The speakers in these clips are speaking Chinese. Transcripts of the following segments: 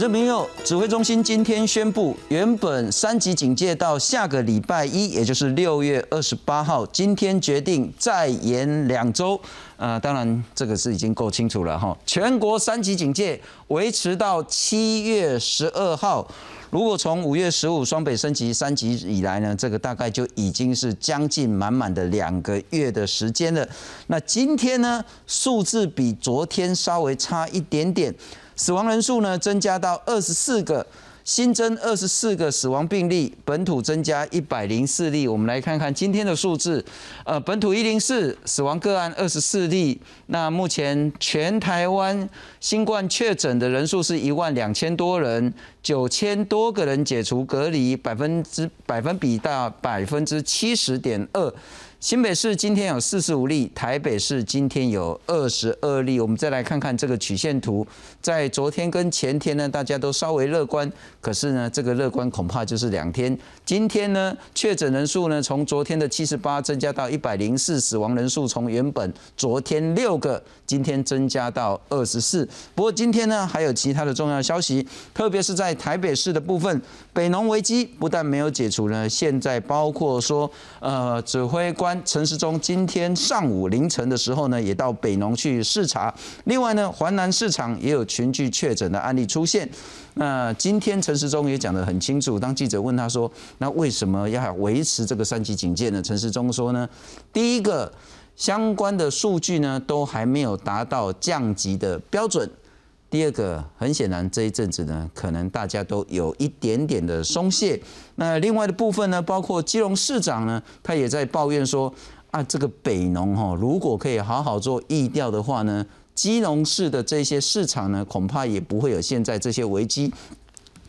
我这朋友，指挥中心今天宣布，原本三级警戒到下个礼拜一，也就是六月二十八号，今天决定再延两周。呃，当然这个是已经够清楚了哈。全国三级警戒维持到七月十二号。如果从五月十五双北升级三级以来呢，这个大概就已经是将近满满的两个月的时间了。那今天呢，数字比昨天稍微差一点点。死亡人数呢增加到二十四个，新增二十四个死亡病例，本土增加一百零四例。我们来看看今天的数字，呃，本土一零四死亡个案二十四例。那目前全台湾新冠确诊的人数是一万两千多人，九千多个人解除隔离，百分之百分比大百分之七十点二。新北市今天有四十五例，台北市今天有二十二例。我们再来看看这个曲线图，在昨天跟前天呢，大家都稍微乐观，可是呢，这个乐观恐怕就是两天。今天呢，确诊人数呢，从昨天的七十八增加到一百零四，死亡人数从原本昨天六个，今天增加到二十四。不过今天呢，还有其他的重要消息，特别是在台北市的部分，北农危机不但没有解除呢，现在包括说，呃，指挥官。陈时中今天上午凌晨的时候呢，也到北农去视察。另外呢，环南市场也有群聚确诊的案例出现。那今天陈时中也讲得很清楚，当记者问他说：“那为什么要维持这个三级警戒呢？”陈时中说呢：“第一个，相关的数据呢都还没有达到降级的标准。”第二个，很显然这一阵子呢，可能大家都有一点点的松懈。那另外的部分呢，包括基隆市长呢，他也在抱怨说啊，这个北农哈，如果可以好好做疫调的话呢，基隆市的这些市场呢，恐怕也不会有现在这些危机。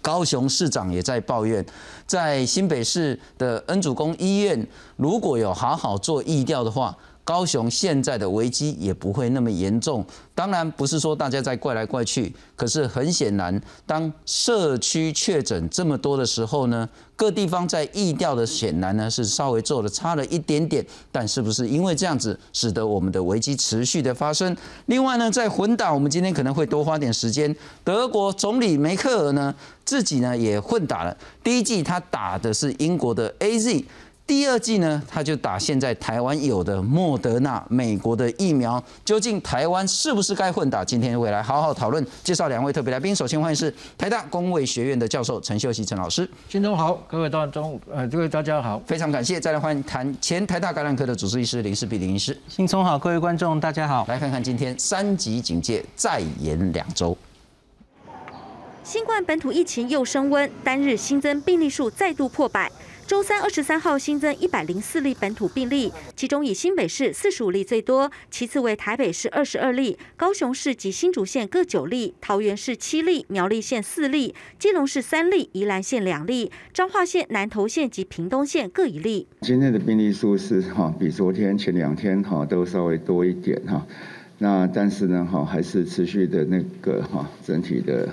高雄市长也在抱怨，在新北市的恩主公医院，如果有好好做疫调的话。高雄现在的危机也不会那么严重，当然不是说大家在怪来怪去，可是很显然，当社区确诊这么多的时候呢，各地方在疫调的显然呢是稍微做的差了一点点，但是不是因为这样子使得我们的危机持续的发生？另外呢，在混打，我们今天可能会多花点时间。德国总理梅克尔呢自己呢也混打了，第一季他打的是英国的 A Z。第二季呢，他就打现在台湾有的莫德纳美国的疫苗，究竟台湾是不是该混打？今天会来好好讨论。介绍两位特别来宾，首先欢迎是台大工卫学院的教授陈秀熙陈老师。新中好，各位大中午，呃，各位大家好，非常感谢。再来欢迎谈前台大感染科的主治医师林世碧林医师。新聪好，各位观众大家好。来看看今天三级警戒再延两周。新冠本土疫情又升温，单日新增病例数再度破百。周三二十三号新增一百零四例本土病例，其中以新北市四十五例最多，其次为台北市二十二例，高雄市及新竹县各九例，桃园市七例，苗栗县四例，基隆市三例，宜兰县两例，彰化县、南投县及屏东县各一例。今天的病例数是哈，比昨天前两天哈都稍微多一点哈，那但是呢哈还是持续的那个哈整体的。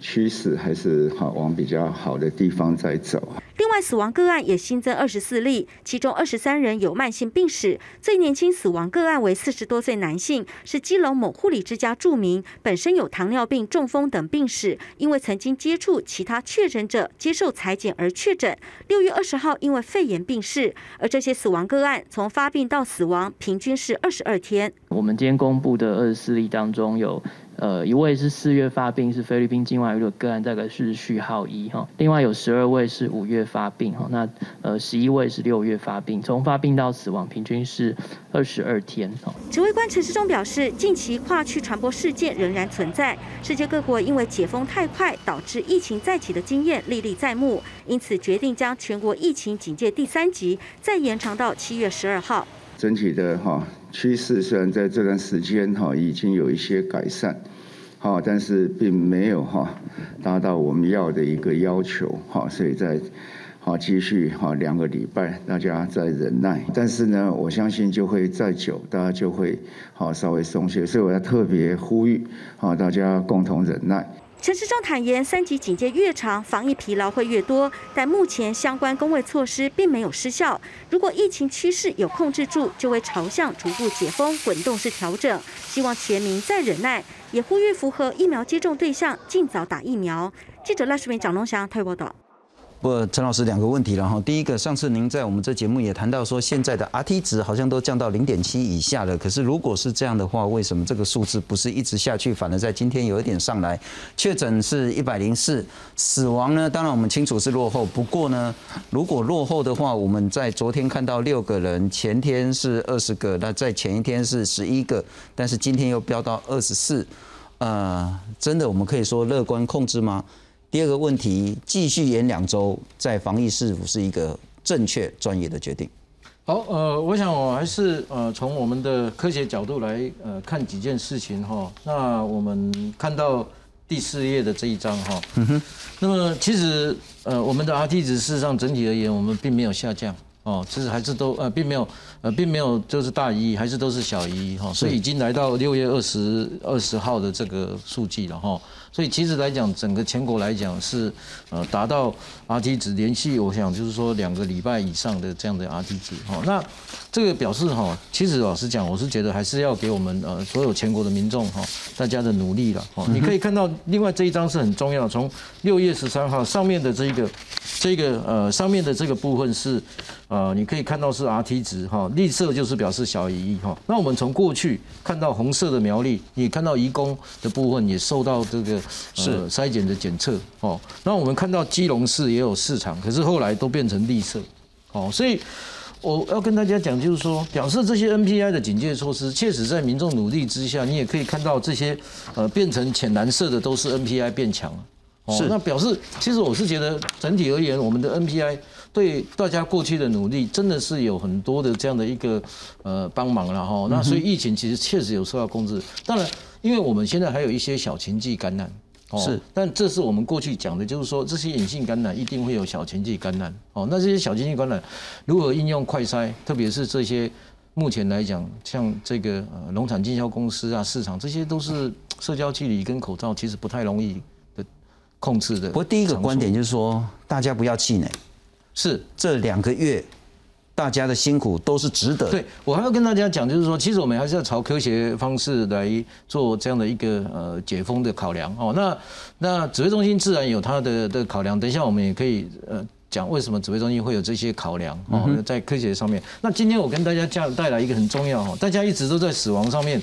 趋势还是好往比较好的地方在走。另外，死亡个案也新增二十四例，其中二十三人有慢性病史。最年轻死亡个案为四十多岁男性，是基隆某护理之家著名，本身有糖尿病、中风等病史，因为曾经接触其他确诊者接受裁剪而确诊。六月二十号因为肺炎病逝，而这些死亡个案从发病到死亡平均是二十二天。我们今天公布的二十四例当中有。呃，一位是四月发病，是菲律宾境外一个个案，大概是序号一哈。另外有十二位是五月发病哈，那呃十一位是六月发病，从发病到死亡平均是二十二天哈。指挥官陈世忠表示，近期跨区传播事件仍然存在，世界各国因为解封太快导致疫情再起的经验历历在目，因此决定将全国疫情警戒第三级再延长到七月十二号。整体的哈趋势虽然在这段时间哈已经有一些改善，好，但是并没有哈达到我们要的一个要求，好，所以在好继续哈两个礼拜，大家在忍耐，但是呢，我相信就会再久，大家就会好稍微松懈，所以我要特别呼吁好大家共同忍耐。陈时中坦言，三级警戒越长，防疫疲劳会越多，但目前相关工位措施并没有失效。如果疫情趋势有控制住，就会朝向逐步解封、滚动式调整。希望全民再忍耐，也呼吁符合疫苗接种对象尽早打疫苗。记者赖世明、蒋龙祥台报道。不，陈老师两个问题了哈。第一个，上次您在我们这节目也谈到说，现在的 RT 值好像都降到零点七以下了。可是如果是这样的话，为什么这个数字不是一直下去，反而在今天有一点上来？确诊是一百零四，死亡呢？当然我们清楚是落后。不过呢，如果落后的话，我们在昨天看到六个人，前天是二十个，那在前一天是十一个，但是今天又飙到二十四。呃，真的我们可以说乐观控制吗？第二个问题，继续延两周，在防疫是否是一个正确专业的决定？好，呃，我想我还是呃从我们的科学角度来呃看几件事情哈。那我们看到第四页的这一张哈，嗯哼，那么其实呃我们的 RT 值事实上整体而言，我们并没有下降哦，其实还是都呃并没有呃并没有就是大一，还是都是小一哈，所以已经来到六月二十二十号的这个数据了哈。所以其实来讲，整个全国来讲是，呃，达到 RT 值连续，我想就是说两个礼拜以上的这样的 RT 值，哈，那这个表示哈，其实老实讲，我是觉得还是要给我们呃所有全国的民众哈，大家的努力了，哈，你可以看到另外这一张是很重要，从六月十三号上面的这一个这个呃上面的这个部分是。呃，你可以看到是 RT 值哈，绿色就是表示小于一哈。那我们从过去看到红色的苗栗，你看到移工的部分也受到这个是筛检的检测哦。那我们看到基隆市也有市场，可是后来都变成绿色哦。所以我要跟大家讲，就是说，表示这些 NPI 的警戒措施，确实在民众努力之下，你也可以看到这些呃变成浅蓝色的都是 NPI 变强了。是，那表示其实我是觉得整体而言，我们的 NPI。对大家过去的努力，真的是有很多的这样的一个呃帮忙了哈。那所以疫情其实确实有受到控制。当然，因为我们现在还有一些小情绪感染，是，但这是我们过去讲的，就是说这些隐性感染一定会有小情绪感染。哦，那这些小情绪感染如何应用快筛，特别是这些目前来讲，像这个呃农产经销公司啊、市场，这些都是社交距离跟口罩其实不太容易的控制的。不过第一个观点就是说，大家不要气馁。是这两个月，大家的辛苦都是值得。对我还要跟大家讲，就是说，其实我们还是要朝科学方式来做这样的一个呃解封的考量哦。那那指挥中心自然有它的的考量，等一下我们也可以呃讲为什么指挥中心会有这些考量哦，在科学上面。那今天我跟大家讲带来一个很重要哈，大家一直都在死亡上面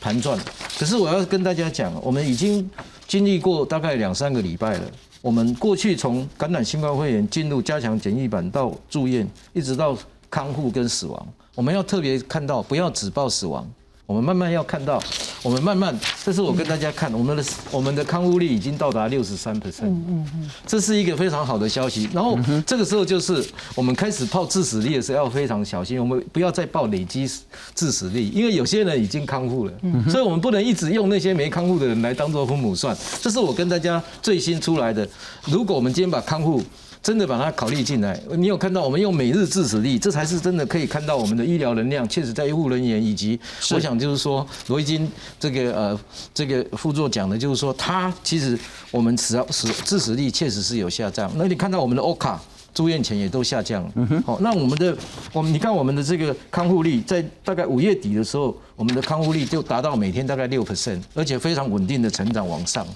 盘转，可是我要跟大家讲，我们已经经历过大概两三个礼拜了。我们过去从感染新冠肺炎进入加强检疫版到住院，一直到康复跟死亡，我们要特别看到，不要只报死亡。我们慢慢要看到，我们慢慢，这是我跟大家看，我们的我们的康复率已经到达六十三 percent，嗯嗯嗯，这是一个非常好的消息。然后这个时候就是我们开始报致死率的时候要非常小心，我们不要再报累积致死率，因为有些人已经康复了，所以我们不能一直用那些没康复的人来当做父母算。这是我跟大家最新出来的。如果我们今天把康复真的把它考虑进来，你有看到我们用每日致死率，这才是真的可以看到我们的医疗能量，确实在医护人员以及我想就是说罗伊金这个呃这个副座讲的，就是说他其实我们死死致死率确实是有下降。那你看到我们的 O 卡住院前也都下降了。好，那我们的我们你看我们的这个康复率在大概五月底的时候，我们的康复率就达到每天大概六 percent，而且非常稳定的成长往上。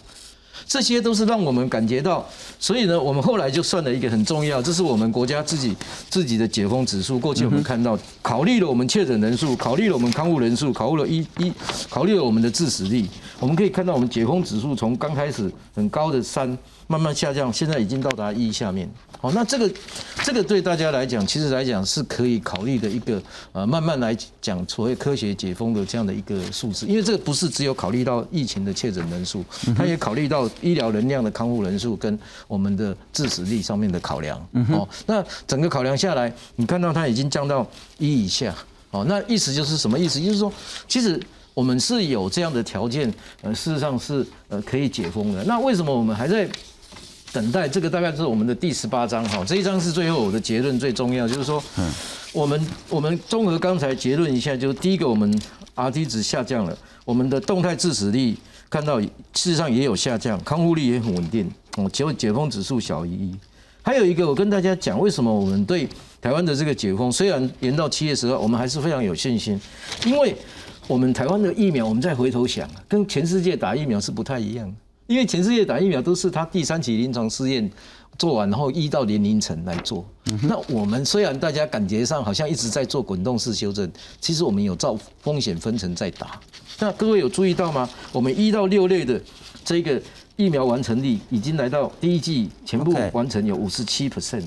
这些都是让我们感觉到，所以呢，我们后来就算了一个很重要，这是我们国家自己自己的解封指数。过去我们看到，考虑了我们确诊人数，考虑了我们康复人数，考虑了一一，考虑了我们的致死率。我们可以看到，我们解封指数从刚开始很高的三。慢慢下降，现在已经到达一下面。好，那这个这个对大家来讲，其实来讲是可以考虑的一个呃，慢慢来讲所谓科学解封的这样的一个数字。因为这个不是只有考虑到疫情的确诊人数，它也考虑到医疗能量的康复人数跟我们的致死率上面的考量。哦，那整个考量下来，你看到它已经降到一以下。哦，那意思就是什么意思？就是说，其实我们是有这样的条件，呃，事实上是呃可以解封的。那为什么我们还在？等待。这个大概是我们的第十八章哈，这一章是最后我的结论最重要，就是说，我们我们综合刚才结论一下，就是第一个我们 R T 值下降了，我们的动态致死率看到事实上也有下降，康复率也很稳定，哦，解解封指数小于一。还有一个，我跟大家讲，为什么我们对台湾的这个解封，虽然延到七月十号，我们还是非常有信心，因为我们台湾的疫苗，我们再回头想，跟全世界打疫苗是不太一样，因为全世界打疫苗都是他第三期临床试验做完，然后一到年龄层来做。那我们虽然大家感觉上好像一直在做滚动式修正，其实我们有照风险分层在打。那各位有注意到吗？我们一到六类的这个。疫苗完成率已经来到第一季全部完成有五十七 percent，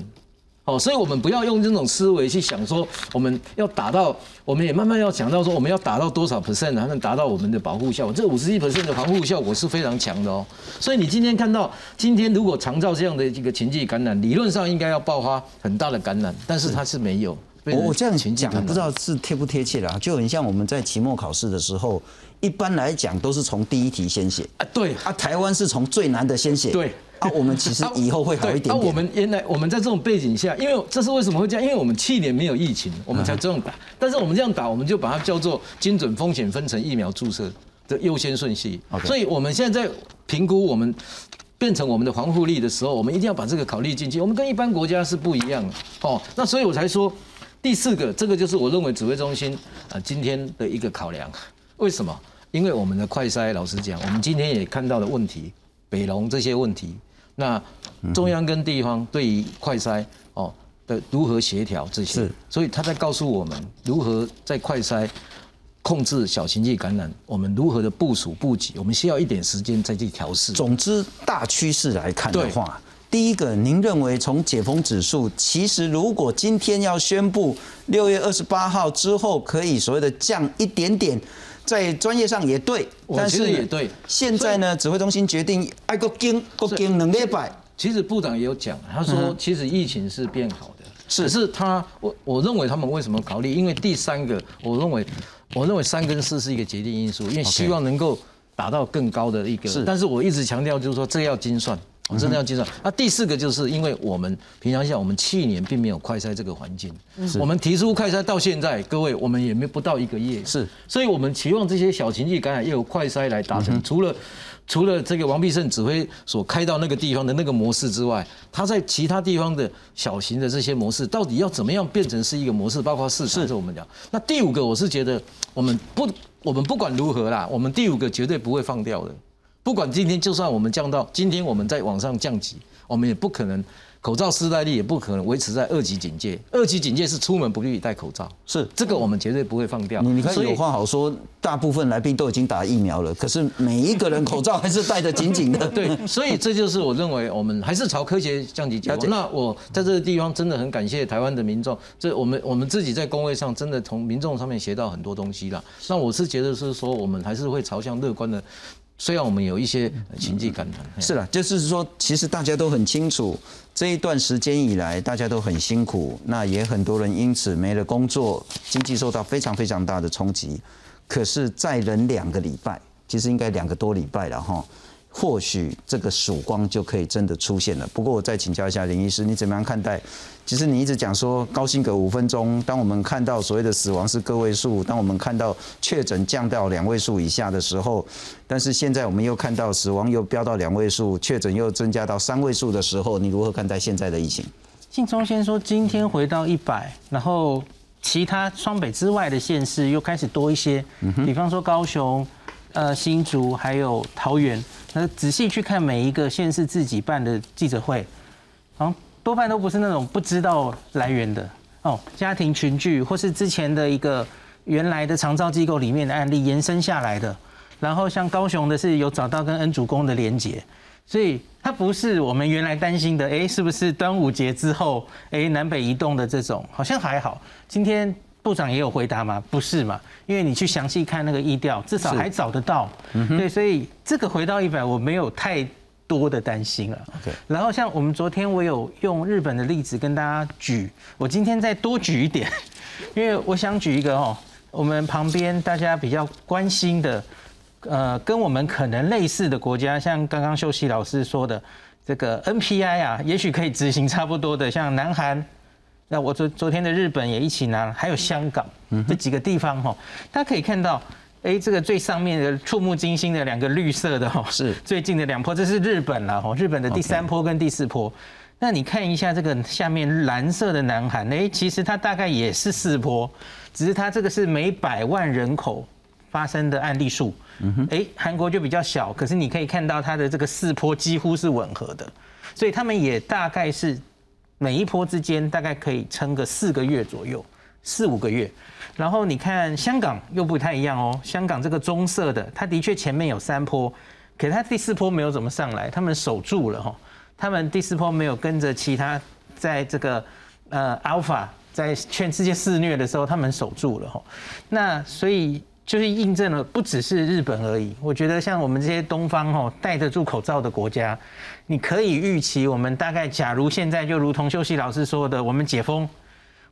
哦，所以我们不要用这种思维去想说我们要达到，我们也慢慢要想到说我们要达到多少 percent 才能达到我们的保护效果。这五十一 percent 的防护效果是非常强的哦。所以你今天看到今天如果常照这样的一个情境感染，理论上应该要爆发很大的感染，但是它是没有。我我这样讲，不知道是贴不贴切啦，就很像我们在期末考试的时候。一般来讲都是从第一题先写啊，对啊，台湾是从最难的先写，对啊，我们其实 以后会好一点点。那我们原来我们在这种背景下，因为这是为什么会这样？因为我们去年没有疫情，我们才这样打。但是我们这样打，我们就把它叫做精准风险分成疫苗注射的优先顺序。所以我们现在在评估我们变成我们的防护力的时候，我们一定要把这个考虑进去。我们跟一般国家是不一样的哦。那所以我才说第四个，这个就是我认为指挥中心啊今天的一个考量。为什么？因为我们的快筛，老实讲，我们今天也看到了问题，北龙这些问题，那中央跟地方对于快筛哦的如何协调这些，所以他在告诉我们如何在快筛控制小型季感染，我们如何的部署布局，我们需要一点时间再去调试。总之，大趋势来看的话，第一个，您认为从解封指数，其实如果今天要宣布六月二十八号之后可以所谓的降一点点。在专业上也对，但是也对。现在呢，指挥中心决定爱国经国经能力摆。其实部长也有讲，他说其实疫情是变好的，只是他我我认为他们为什么考虑？因为第三个，我认为我认为三跟四是一个决定因素，因为希望能够达到更高的一个。是，但是我一直强调就是说这要精算。我真的要计算。那第四个就是因为我们平常下，我们去年并没有快筛这个环境，我们提出快筛到现在，各位我们也没不到一个月，是，所以我们期望这些小情绪感染也有快筛来达成。除了除了这个王必胜指挥所开到那个地方的那个模式之外，他在其他地方的小型的这些模式，到底要怎么样变成是一个模式？包括市场，是我们讲。那第五个，我是觉得我们不，我们不管如何啦，我们第五个绝对不会放掉的。不管今天，就算我们降到今天，我们在往上降级，我们也不可能口罩失戴率也不可能维持在二级警戒。二级警戒是出门不必戴口罩，是这个我们绝对不会放掉。你看有话好说，大部分来宾都已经打疫苗了，可是每一个人口罩还是戴得紧紧的。对，所以这就是我认为我们还是朝科学降级解。那我在这个地方真的很感谢台湾的民众，这我们我们自己在工位上真的从民众上面学到很多东西了。那我是觉得是说，我们还是会朝向乐观的。虽然我们有一些情绪感染，是了，就是说，其实大家都很清楚，这一段时间以来，大家都很辛苦，那也很多人因此没了工作，经济受到非常非常大的冲击。可是再忍两个礼拜，其实应该两个多礼拜了哈。或许这个曙光就可以真的出现了。不过我再请教一下林医师，你怎么样看待？其实你一直讲说高兴个五分钟，当我们看到所谓的死亡是个位数，当我们看到确诊降到两位数以下的时候，但是现在我们又看到死亡又飙到两位数，确诊又增加到三位数的时候，你如何看待现在的疫情？信中先说今天回到一百，然后其他双北之外的县市又开始多一些，比方说高雄、呃新竹还有桃园。那仔细去看每一个县市自己办的记者会，啊，多半都不是那种不知道来源的哦，家庭群聚或是之前的一个原来的长照机构里面的案例延伸下来的。然后像高雄的是有找到跟恩主公的连结，所以它不是我们原来担心的，哎，是不是端午节之后，哎，南北移动的这种，好像还好。今天。部长也有回答吗？不是嘛？因为你去详细看那个意调，至少还找得到。对，所以这个回到一百，我没有太多的担心了。然后像我们昨天我有用日本的例子跟大家举，我今天再多举一点，因为我想举一个哦，我们旁边大家比较关心的，呃，跟我们可能类似的国家，像刚刚秀熙老师说的，这个 NPI 啊，也许可以执行差不多的，像南韩，那我昨昨天的日本也一起拿，还有香港这几个地方哈，大家可以看到，哎，这个最上面的触目惊心的两个绿色的哈，是。最近的两波，这是日本了哈，日本的第三波跟第四波。那你看一下这个下面蓝色的南韩，哎，其实它大概也是四波，只是它这个是每百万人口发生的案例数，哎，韩国就比较小，可是你可以看到它的这个四波几乎是吻合的，所以他们也大概是每一波之间大概可以撑个四个月左右，四五个月。然后你看香港又不太一样哦，香港这个棕色的，它的确前面有三波，可是它第四波没有怎么上来，他们守住了哈。他们第四波没有跟着其他，在这个呃 Alpha 在全世界肆虐的时候，他们守住了哈。那所以就是印证了，不只是日本而已。我觉得像我们这些东方哦戴得住口罩的国家，你可以预期，我们大概假如现在就如同秀熙老师说的，我们解封，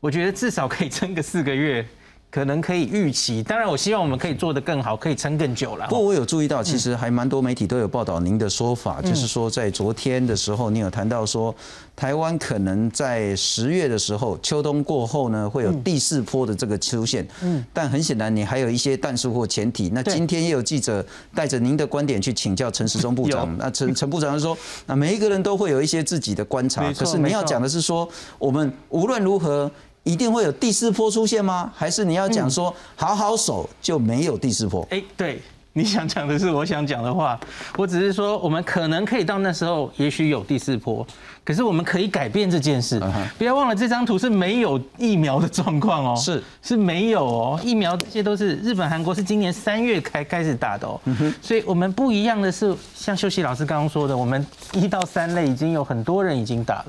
我觉得至少可以撑个四个月。可能可以预期，当然我希望我们可以做得更好，可以撑更久了。不过我有注意到，其实还蛮多媒体都有报道您的说法，就是说在昨天的时候，你有谈到说，台湾可能在十月的时候，秋冬过后呢，会有第四波的这个出现。嗯，但很显然你还有一些但数或前提。那今天也有记者带着您的观点去请教陈时中部长。那陈陈部长说，那每一个人都会有一些自己的观察，可是你要讲的是说，我们无论如何。一定会有第四波出现吗？还是你要讲说好好守就没有第四波？哎，对，你想讲的是我想讲的话。我只是说我们可能可以到那时候，也许有第四波，可是我们可以改变这件事。不要忘了这张图是没有疫苗的状况哦，是是没有哦，疫苗这些都是日本、韩国是今年三月开开始打的哦。所以我们不一样的是，像秀熙老师刚刚说的，我们一到三类已经有很多人已经打了。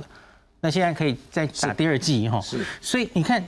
那现在可以再打第二季哈，是，所以你看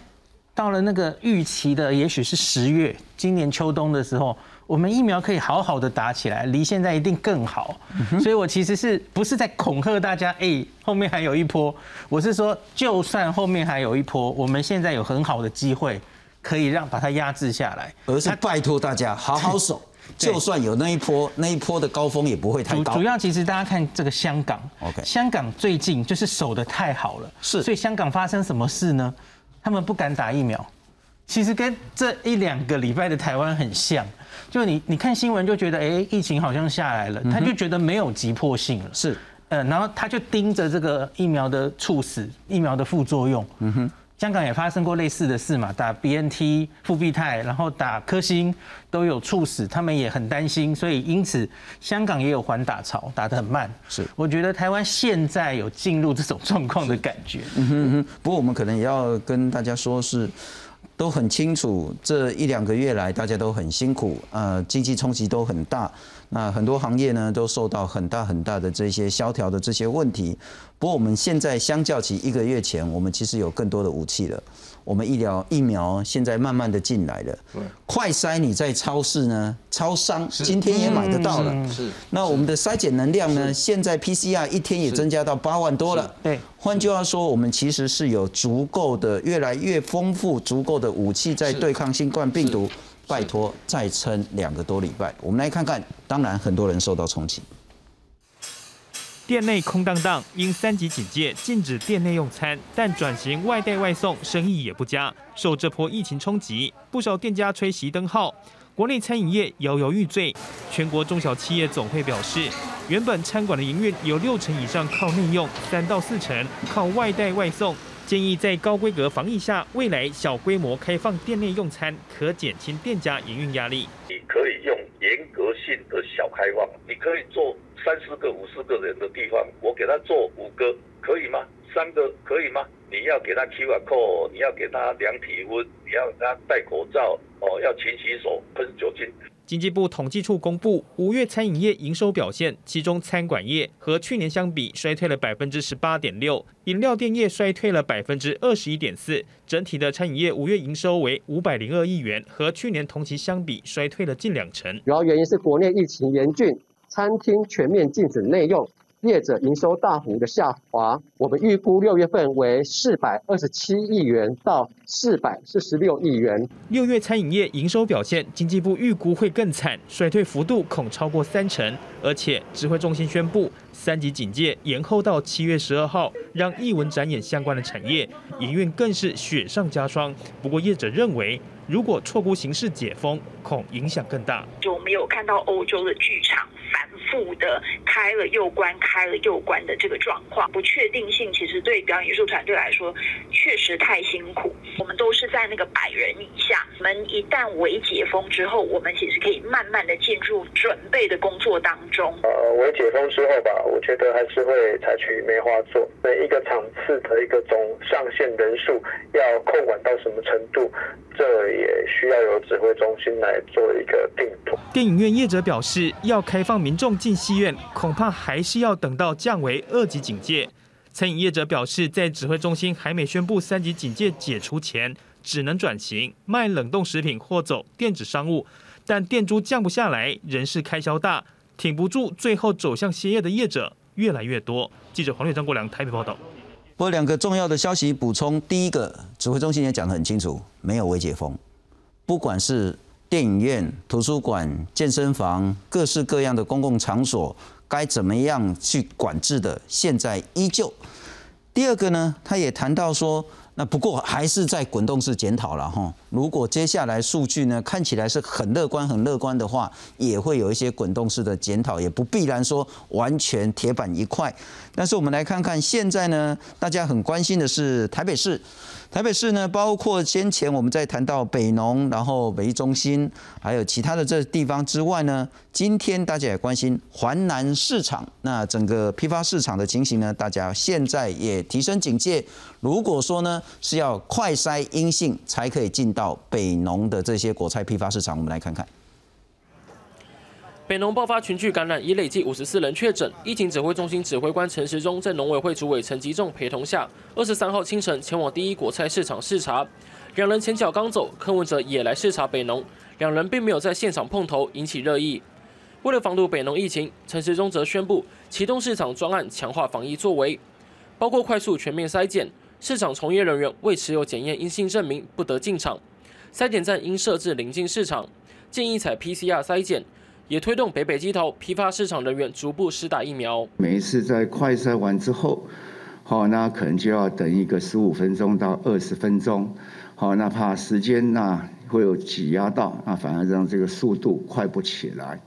到了那个预期的，也许是十月，今年秋冬的时候，我们疫苗可以好好的打起来，离现在一定更好。所以我其实是不是在恐吓大家？哎，后面还有一波，我是说，就算后面还有一波，我们现在有很好的机会可以让把它压制下来，而是拜托大家好好守。就算有那一波，那一波的高峰也不会太高。主要其实大家看这个香港，OK，香港最近就是守的太好了，是，所以香港发生什么事呢？他们不敢打疫苗，其实跟这一两个礼拜的台湾很像，就你你看新闻就觉得，哎，疫情好像下来了，他就觉得没有急迫性了，是，呃，然后他就盯着这个疫苗的猝死、疫苗的副作用，嗯哼。香港也发生过类似的事嘛，打 BNT 复必泰，然后打科兴都有猝死，他们也很担心，所以因此香港也有缓打潮，打得很慢。是，我觉得台湾现在有进入这种状况的感觉。嗯哼哼，不过我们可能也要跟大家说，是都很清楚，这一两个月来大家都很辛苦，呃，经济冲击都很大。那很多行业呢都受到很大很大的这些萧条的这些问题。不过我们现在相较起一个月前，我们其实有更多的武器了。我们医疗疫苗现在慢慢的进来了。快筛你在超市呢，超商今天也买得到了。是。那我们的筛检能量呢，现在 PCR 一天也增加到八万多了。对。换句话说，我们其实是有足够的、越来越丰富、足够的武器在对抗新冠病毒。拜托，再撑两个多礼拜，我们来看看。当然，很多人受到冲击。店内空荡荡，因三级警戒禁止店内用餐，但转型外带外送，生意也不佳。受这波疫情冲击，不少店家吹熄灯号，国内餐饮业摇摇欲坠。全国中小企业总会表示，原本餐馆的营运有六成以上靠内用，三到四成靠外带外送。建议在高规格防疫下，未来小规模开放店内用餐，可减轻店家营运压力。你可以用严格性的小开放，你可以做三四个、五四个人的地方，我给他做五个，可以吗？三个可以吗？你要给他 QR code，你要给他量体温，你要给他戴口罩，哦，要勤洗手，喷酒精。经济部统计处公布五月餐饮业营收表现，其中餐馆业和去年相比衰退了百分之十八点六，饮料店业衰退了百分之二十一点四。整体的餐饮业五月营收为五百零二亿元，和去年同期相比衰退了近两成。主要原因是国内疫情严峻，餐厅全面禁止内用，业者营收大幅的下滑，我们预估六月份为四百二十七亿元到四百四十六亿元。六月餐饮业营收表现，经济部预估会更惨，衰退幅度恐超过三成。而且指挥中心宣布，三级警戒延后到七月十二号，让艺文展演相关的产业营运更是雪上加霜。不过业者认为，如果错估形势解封，恐影响更大。就我们有看到欧洲的剧场反复的开了又关、开了又关的这个状况，不确定性其实对表演艺术团队来说确实太辛苦。我们都是在那个百人以下，我们一旦微解封之后，我们其实可以慢慢的进入准备的工作当中。呃，微解封之后吧，我觉得还是会采取梅花座，每一个场次的一个总上限人数要控管到什么程度，这也需要由指挥中心来做一个定夺。电影院业者表示，要开放民众进戏院，恐怕还是要等到降为二级警戒。餐饮业者表示，在指挥中心还没宣布三级警戒解除前，只能转型卖冷冻食品或走电子商务，但店租降不下来，人事开销大，挺不住，最后走向歇业的业者越来越多。记者黄略、张国良台北报道。不过两个重要的消息补充，第一个，指挥中心也讲得很清楚，没有未解封，不管是电影院、图书馆、健身房，各式各样的公共场所。该怎么样去管制的？现在依旧。第二个呢，他也谈到说，那不过还是在滚动式检讨了哈。如果接下来数据呢看起来是很乐观、很乐观的话，也会有一些滚动式的检讨，也不必然说完全铁板一块。但是我们来看看现在呢，大家很关心的是台北市。台北市呢，包括先前我们在谈到北农，然后北中心，还有其他的这地方之外呢，今天大家也关心环南市场，那整个批发市场的情形呢，大家现在也提升警戒。如果说呢是要快筛阴性才可以进到北农的这些果菜批发市场，我们来看看。北农爆发群聚感染，已累计五十四人确诊。疫情指挥中心指挥官陈时中在农委会主委陈吉仲陪同下，二十三号清晨前往第一果菜市场视察。两人前脚刚走，柯文哲也来视察北农，两人并没有在现场碰头，引起热议。为了防堵北农疫情，陈时中则宣布启动市场专案，强化防疫作为，包括快速全面筛检，市场从业人员未持有检验阴性证明不得进场，筛检站应设置临近市场，建议采 PCR 筛检。也推动北北基头批发市场人员逐步施打疫苗。每一次在快筛完之后，好，那可能就要等一个十五分钟到二十分钟，好，那怕时间那会有挤压到，那反而让这个速度快不起来。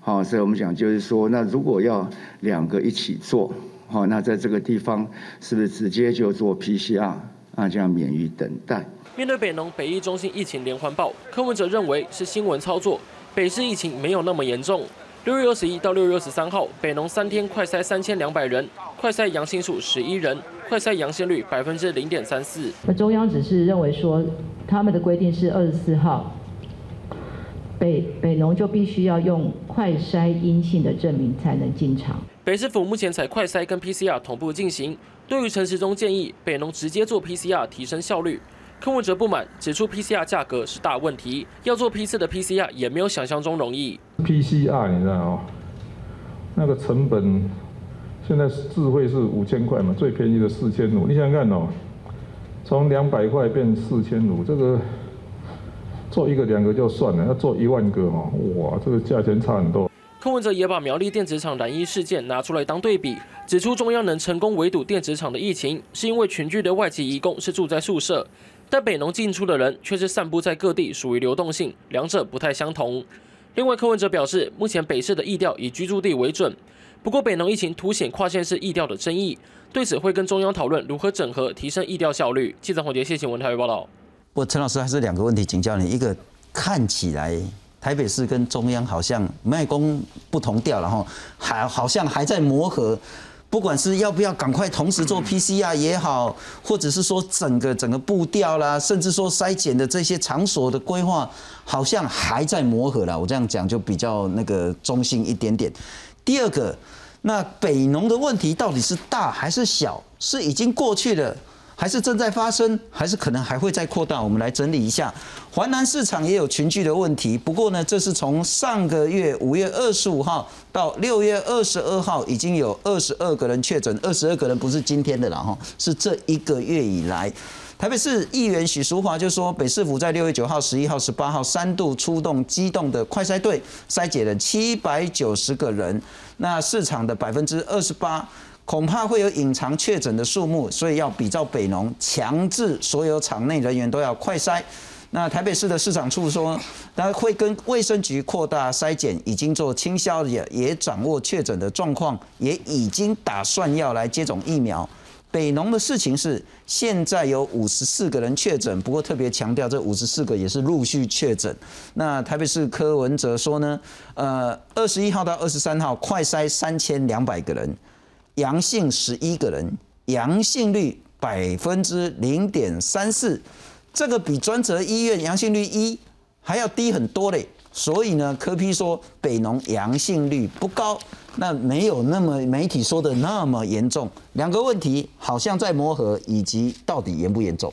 好，所以我们讲就是说，那如果要两个一起做，好，那在这个地方是不是直接就做 PCR，啊，这样免于等待？面对北农北医中心疫情连环爆，柯文哲认为是新闻操作。北市疫情没有那么严重。六月二十一到六月二十三号，北农三天快筛三千两百人，快筛阳性数十一人，快筛阳性率百分之零点三四。那中央只是认为说，他们的规定是二十四号，北北农就必须要用快筛阴性的证明才能进场。北市府目前采快筛跟 PCR 同步进行。对于陈时中建议，北农直接做 PCR 提升效率。柯文哲不满，指出 PCR 价格是大问题，要做批次的 PCR 也没有想象中容易。PCR 你知道哦，那个成本现在智慧是五千块嘛，最便宜的四千五，你想想看哦，从两百块变四千五，这个做一个两个就算了，要做一万个哦，哇，这个价钱差很多。柯文哲也把苗栗电子厂染疫事件拿出来当对比，指出中央能成功围堵电子厂的疫情，是因为群聚的外籍移工是住在宿舍。但北农进出的人却是散布在各地，属于流动性，两者不太相同。另外，柯文哲表示，目前北市的疫调以居住地为准，不过北农疫情凸显跨县市疫调的争议，对此会跟中央讨论如何整合，提升疫调效率。记者黄杰谢新闻台报道。不，陈老师还是两个问题请教你，一个看起来台北市跟中央好像卖工不同调，然后还好像还在磨合。不管是要不要赶快同时做 PCR 也好，或者是说整个整个步调啦，甚至说筛检的这些场所的规划，好像还在磨合啦。我这样讲就比较那个中性一点点。第二个，那北农的问题到底是大还是小？是已经过去了，还是正在发生，还是可能还会再扩大？我们来整理一下，华南市场也有群聚的问题。不过呢，这是从上个月五月二十五号到六月二十二号，已经有二十二个人确诊，二十二个人不是今天的了哈，是这一个月以来。台北市议员许淑华就说，北市府在六月九号、十一号、十八号三度出动机动的快筛队，筛检了七百九十个人，那市场的百分之二十八。恐怕会有隐藏确诊的数目，所以要比照北农，强制所有场内人员都要快筛。那台北市的市长处说，他会跟卫生局扩大筛检，已经做清消也也掌握确诊的状况，也已经打算要来接种疫苗。北农的事情是，现在有五十四个人确诊，不过特别强调，这五十四个也是陆续确诊。那台北市柯文哲说呢，呃，二十一号到二十三号快筛三千两百个人。阳性十一个人，阳性率百分之零点三四，这个比专责医院阳性率一还要低很多嘞。所以呢，科批说北农阳性率不高，那没有那么媒体说的那么严重。两个问题好像在磨合，以及到底严不严重？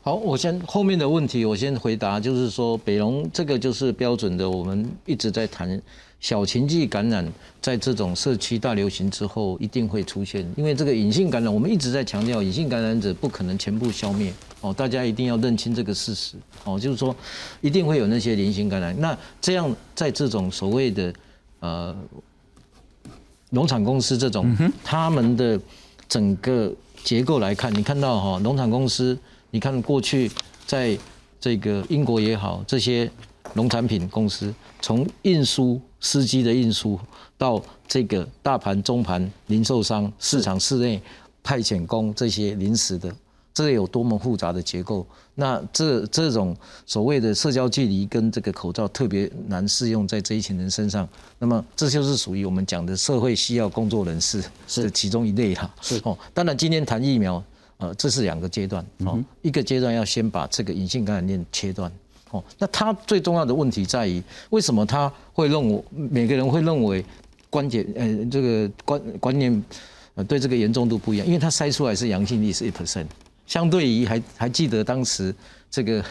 好，我先后面的问题我先回答，就是说北农这个就是标准的，我们一直在谈。小情剂感染在这种社区大流行之后一定会出现，因为这个隐性感染，我们一直在强调，隐性感染者不可能全部消灭哦，大家一定要认清这个事实哦，就是说一定会有那些零星感染。那这样在这种所谓的呃农场公司这种他们的整个结构来看，你看到哈农场公司，你看过去在这个英国也好，这些农产品公司从运输。司机的运输到这个大盘、中盘零售商、市场室内派遣工这些临时的，这有多么复杂的结构？那这这种所谓的社交距离跟这个口罩特别难适用在这一群人身上。那么这就是属于我们讲的社会需要工作人士是其中一类哈。是哦，当然今天谈疫苗，呃，这是两个阶段哦，一个阶段要先把这个隐性感染链切断。哦，那他最重要的问题在于，为什么他会认为每个人会认为关节呃这个观观念呃对这个严重度不一样？因为他筛出来是阳性率是一 percent，相对于还还记得当时这个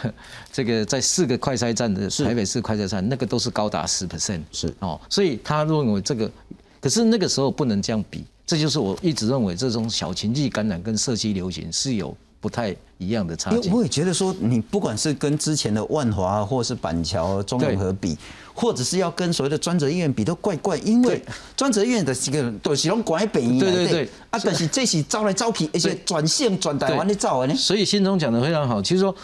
这个在四个快筛站的台北市快筛站，那个都是高达十 percent，是哦，所以他认为这个，可是那个时候不能这样比，这就是我一直认为这种小情绪感染跟社区流行是有。不太一样的差距，我也觉得说，你不管是跟之前的万华或是板桥、中永和比，或者是要跟所谓的专责医院比，都怪怪。因为专责医院的这个都是用管北医，对对对，啊，但是这是招来招去，而且转线转台湾的招完呢。所以信中讲的非常好，其实说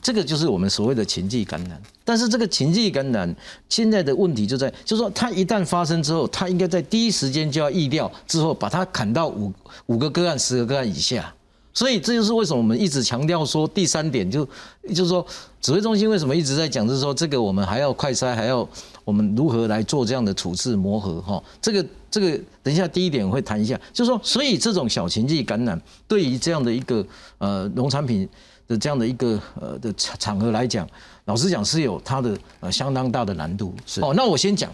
这个就是我们所谓的情绪感染。但是这个情绪感染现在的问题就在，就是说它一旦发生之后，它应该在第一时间就要预料，之后把它砍到五五个个案、十个个案以下。所以这就是为什么我们一直强调说第三点，就就是说指挥中心为什么一直在讲，就是说这个我们还要快筛，还要我们如何来做这样的处置磨合哈。这个这个等一下第一点会谈一下，就是说所以这种小情绪感染对于这样的一个呃农产品的这样的一个呃的场场合来讲，老实讲是有它的呃相当大的难度。是哦，那我先讲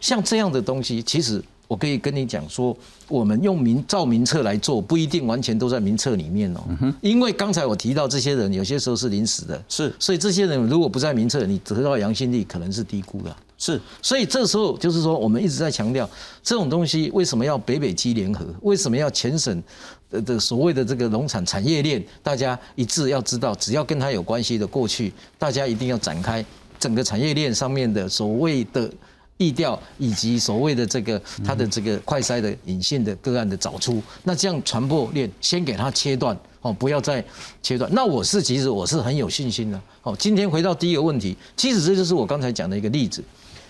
像这样的东西，其实。我可以跟你讲说，我们用名照名册来做，不一定完全都在名册里面哦。因为刚才我提到这些人，有些时候是临时的，是，所以这些人如果不在名册，你得到阳性率可能是低估了。是，所以这时候就是说，我们一直在强调这种东西为什么要北北基联合，为什么要全省的的所谓的这个农产产业链，大家一致要知道，只要跟他有关系的过去，大家一定要展开整个产业链上面的所谓的。地调以及所谓的这个它的这个快筛的隐性的个案的找出，那这样传播链先给它切断哦，不要再切断。那我是其实我是很有信心的哦。今天回到第一个问题，其实这就是我刚才讲的一个例子，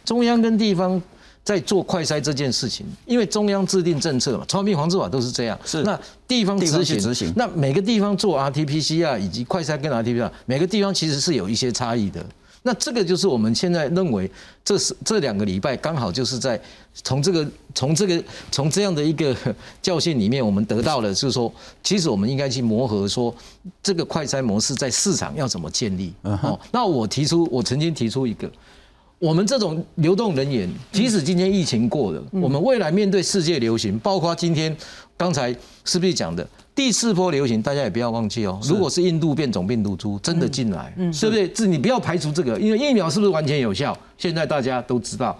中央跟地方在做快筛这件事情，因为中央制定政策嘛，传染病防治法都是这样，是那地方执行执行，那每个地方做 RT-PCR 以及快筛跟 RT-PCR，每个地方其实是有一些差异的。那这个就是我们现在认为，这是这两个礼拜刚好就是在从这个从这个从这样的一个 教训里面，我们得到了就是说，其实我们应该去磨合，说这个快餐模式在市场要怎么建立。哦，那我提出，我曾经提出一个，我们这种流动人员，即使今天疫情过了，我们未来面对世界流行，包括今天刚才是不是讲的第四波流行，大家也不要忘记哦。如果是印度变种病毒株真的进来，是不是？这你不要排除这个，因为疫苗是不是完全有效？现在大家都知道。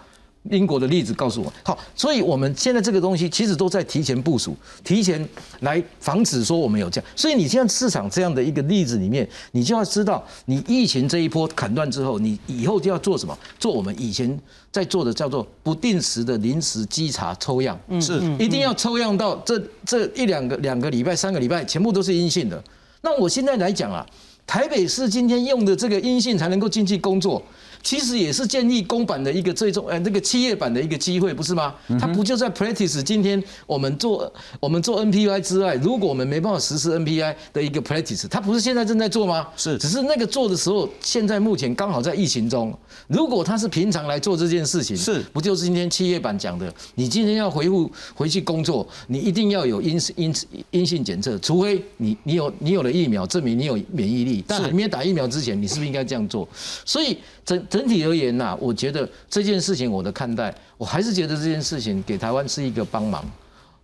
英国的例子告诉我，好，所以我们现在这个东西其实都在提前部署，提前来防止说我们有这样。所以你现在市场这样的一个例子里面，你就要知道，你疫情这一波砍断之后，你以后就要做什么？做我们以前在做的叫做不定时的临时稽查抽样，是一定要抽样到这这一两个两个礼拜、三个礼拜，全部都是阴性的。那我现在来讲啊，台北市今天用的这个阴性才能够进去工作。其实也是建立公版的一个最终，呃，那个企业版的一个机会，不是吗？它不就在 practice？今天我们做我们做 NPI 之外，如果我们没办法实施 NPI 的一个 practice，它不是现在正在做吗？是，只是那个做的时候，现在目前刚好在疫情中。如果他是平常来做这件事情，是不就是今天企业版讲的？你今天要回复回去工作，你一定要有阴阴阴性检测，除非你你有你有了疫苗证明你有免疫力，但还没有打疫苗之前，你是不是应该这样做？所以整整体而言呐，我觉得这件事情我的看待，我还是觉得这件事情给台湾是一个帮忙，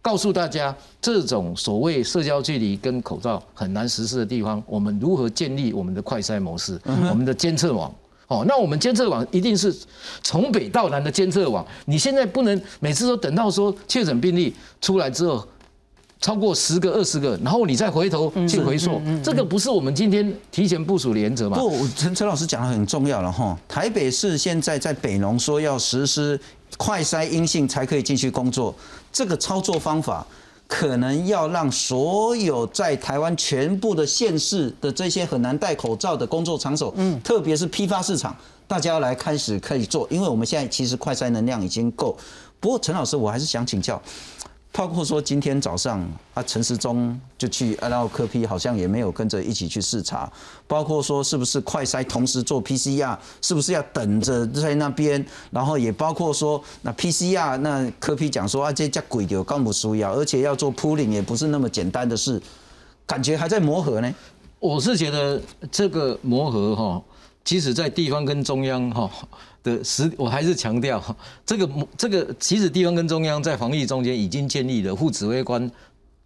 告诉大家这种所谓社交距离跟口罩很难实施的地方，我们如何建立我们的快筛模式，我们的监测网。哦，那我们监测网一定是从北到南的监测网，你现在不能每次都等到说确诊病例出来之后。超过十个、二十个，然后你再回头去回溯，这个不是我们今天提前部署的原则吗？不，陈陈老师讲的很重要了哈。台北市现在在北农说要实施快筛阴性才可以进去工作，这个操作方法可能要让所有在台湾全部的县市的这些很难戴口罩的工作场所，嗯，特别是批发市场，大家来开始可以做，因为我们现在其实快筛能量已经够。不过陈老师，我还是想请教。包括说今天早上啊，陈时中就去，然后科批好像也没有跟着一起去视察。包括说是不是快筛同时做 PCR，是不是要等着在那边？然后也包括说那 PCR，那科批讲说啊，这叫鬼丢刚不输要，而且要做 pulling 也不是那么简单的事，感觉还在磨合呢。我是觉得这个磨合哈，即使在地方跟中央哈。的实，我还是强调，这个这个其实地方跟中央在防疫中间已经建立了副指挥官，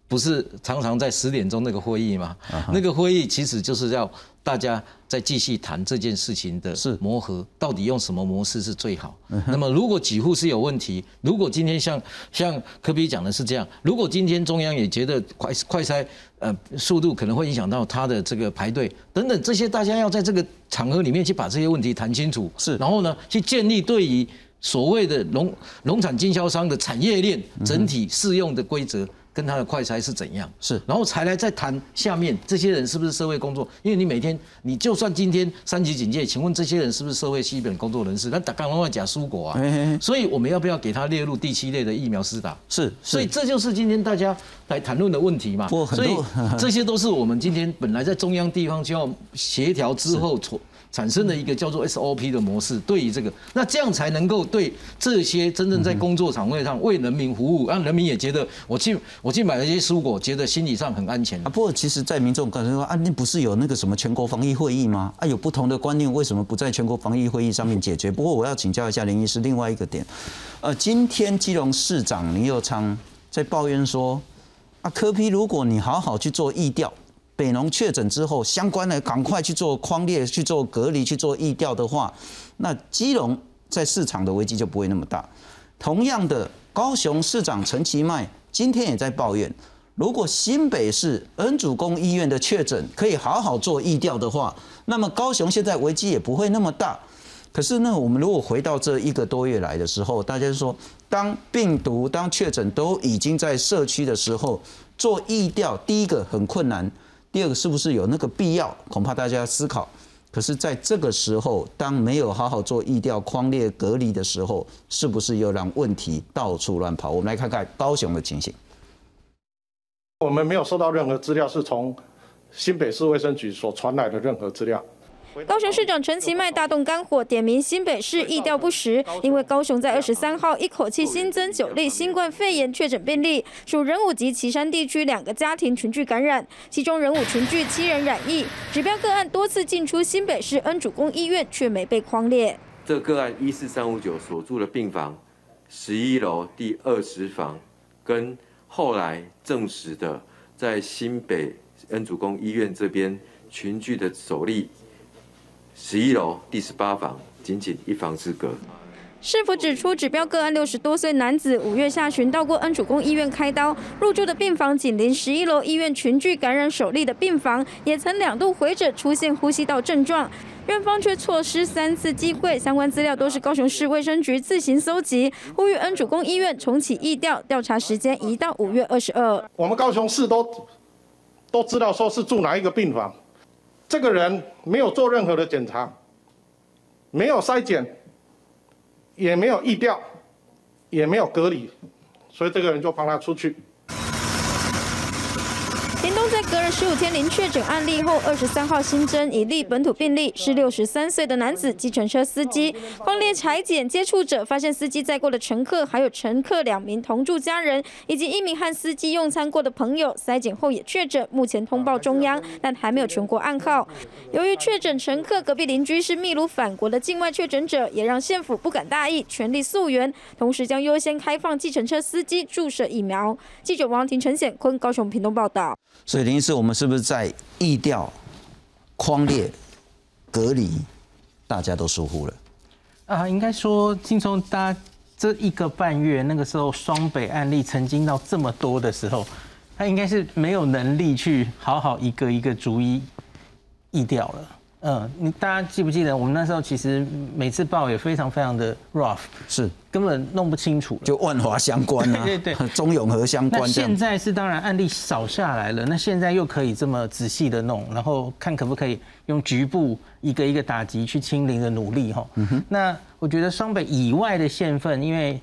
不是常常在十点钟那个会议吗？那个会议其实就是要大家再继续谈这件事情的磨合，到底用什么模式是最好。那么如果几户是有问题，如果今天像像科比讲的是这样，如果今天中央也觉得快快筛。呃，速度可能会影响到他的这个排队等等这些，大家要在这个场合里面去把这些问题谈清楚。是，然后呢，去建立对于所谓的农农产经销商的产业链整体适用的规则。跟他的快筛是怎样？是，然后才来再谈下面这些人是不是社会工作？因为你每天，你就算今天三级警戒，请问这些人是不是社会基本工作人士？那打刚刚讲蔬果啊，所以我们要不要给他列入第七类的疫苗施打？是，所以这就是今天大家来谈论的问题嘛。所以这些都是我们今天本来在中央地方就要协调之后 产生了一个叫做 SOP 的模式，对于这个，那这样才能够对这些真正在工作场位上为人民服务，让人民也觉得我去我去买了一些蔬果，觉得心理上很安全啊。不过其实，在民众感觉说啊，那不是有那个什么全国防疫会议吗？啊，有不同的观念，为什么不在全国防疫会议上面解决？不过我要请教一下林医师另外一个点，呃，今天基隆市长林佑昌在抱怨说，啊，柯批如果你好好去做疫调。北农确诊之后，相关的赶快去做框列、去做隔离、去做疫调的话，那基隆在市场的危机就不会那么大。同样的，高雄市长陈其迈今天也在抱怨，如果新北市恩主公医院的确诊可以好好做疫调的话，那么高雄现在危机也不会那么大。可是呢，我们如果回到这一个多月来的时候，大家说，当病毒、当确诊都已经在社区的时候，做疫调，第一个很困难。第二个是不是有那个必要？恐怕大家要思考。可是，在这个时候，当没有好好做疫调、框列、隔离的时候，是不是又让问题到处乱跑？我们来看看高雄的情形。我们没有收到任何资料，是从新北市卫生局所传来的任何资料。高雄市长陈其迈大动肝火，点名新北市意调不实，因为高雄在二十三号一口气新增九例新冠肺炎确诊病例，属仁武及旗山地区两个家庭群聚感染，其中仁武群聚七人染疫，指标个案多次进出新北市恩主公医院，却没被框列。这个案一四三五九所住的病房，十一楼第二十房，跟后来证实的在新北恩主公医院这边群聚的首例，十一楼第十八房，仅仅一房之隔。市府指出，指标个案六十多岁男子，五月下旬到过恩主公医院开刀，入住的病房紧邻十一楼医院群聚感染首例的病房，也曾两度回诊出现呼吸道症状，院方却错失三次机会，相关资料都是高雄市卫生局自行搜集，呼吁恩主公医院重启疫调，调查时间移到五月二十二。我们高雄市都都知道说是住哪一个病房，这个人没有做任何的检查，没有筛检。也没有疫调，也没有隔离，所以这个人就放他出去。屏东在隔了十五天零确诊案例后，二十三号新增一例本土病例，是六十三岁的男子，计程车司机。光烈裁检接触者发现，司机载过的乘客还有乘客两名同住家人，以及一名和司机用餐过的朋友，筛检后也确诊，目前通报中央，但还没有全国暗号。由于确诊乘客隔壁邻居是秘鲁返国的境外确诊者，也让县府不敢大意，全力溯源，同时将优先开放计程车司机注射疫苗。记者王婷、陈显坤，高雄屏东报道。所以林医师，我们是不是在疫调、框列、隔离，大家都疏忽了？啊，应该说，自从大家这一个半月，那个时候双北案例曾经到这么多的时候，他应该是没有能力去好好一个一个逐一疫调了。嗯，你大家记不记得我们那时候其实每次报也非常非常的 rough，是根本弄不清楚，就万华相关啊，对对对，中永和相关。那现在是当然案例少下来了，那现在又可以这么仔细的弄，然后看可不可以用局部一个一个打击去清零的努力哈。那我觉得双北以外的县份，因为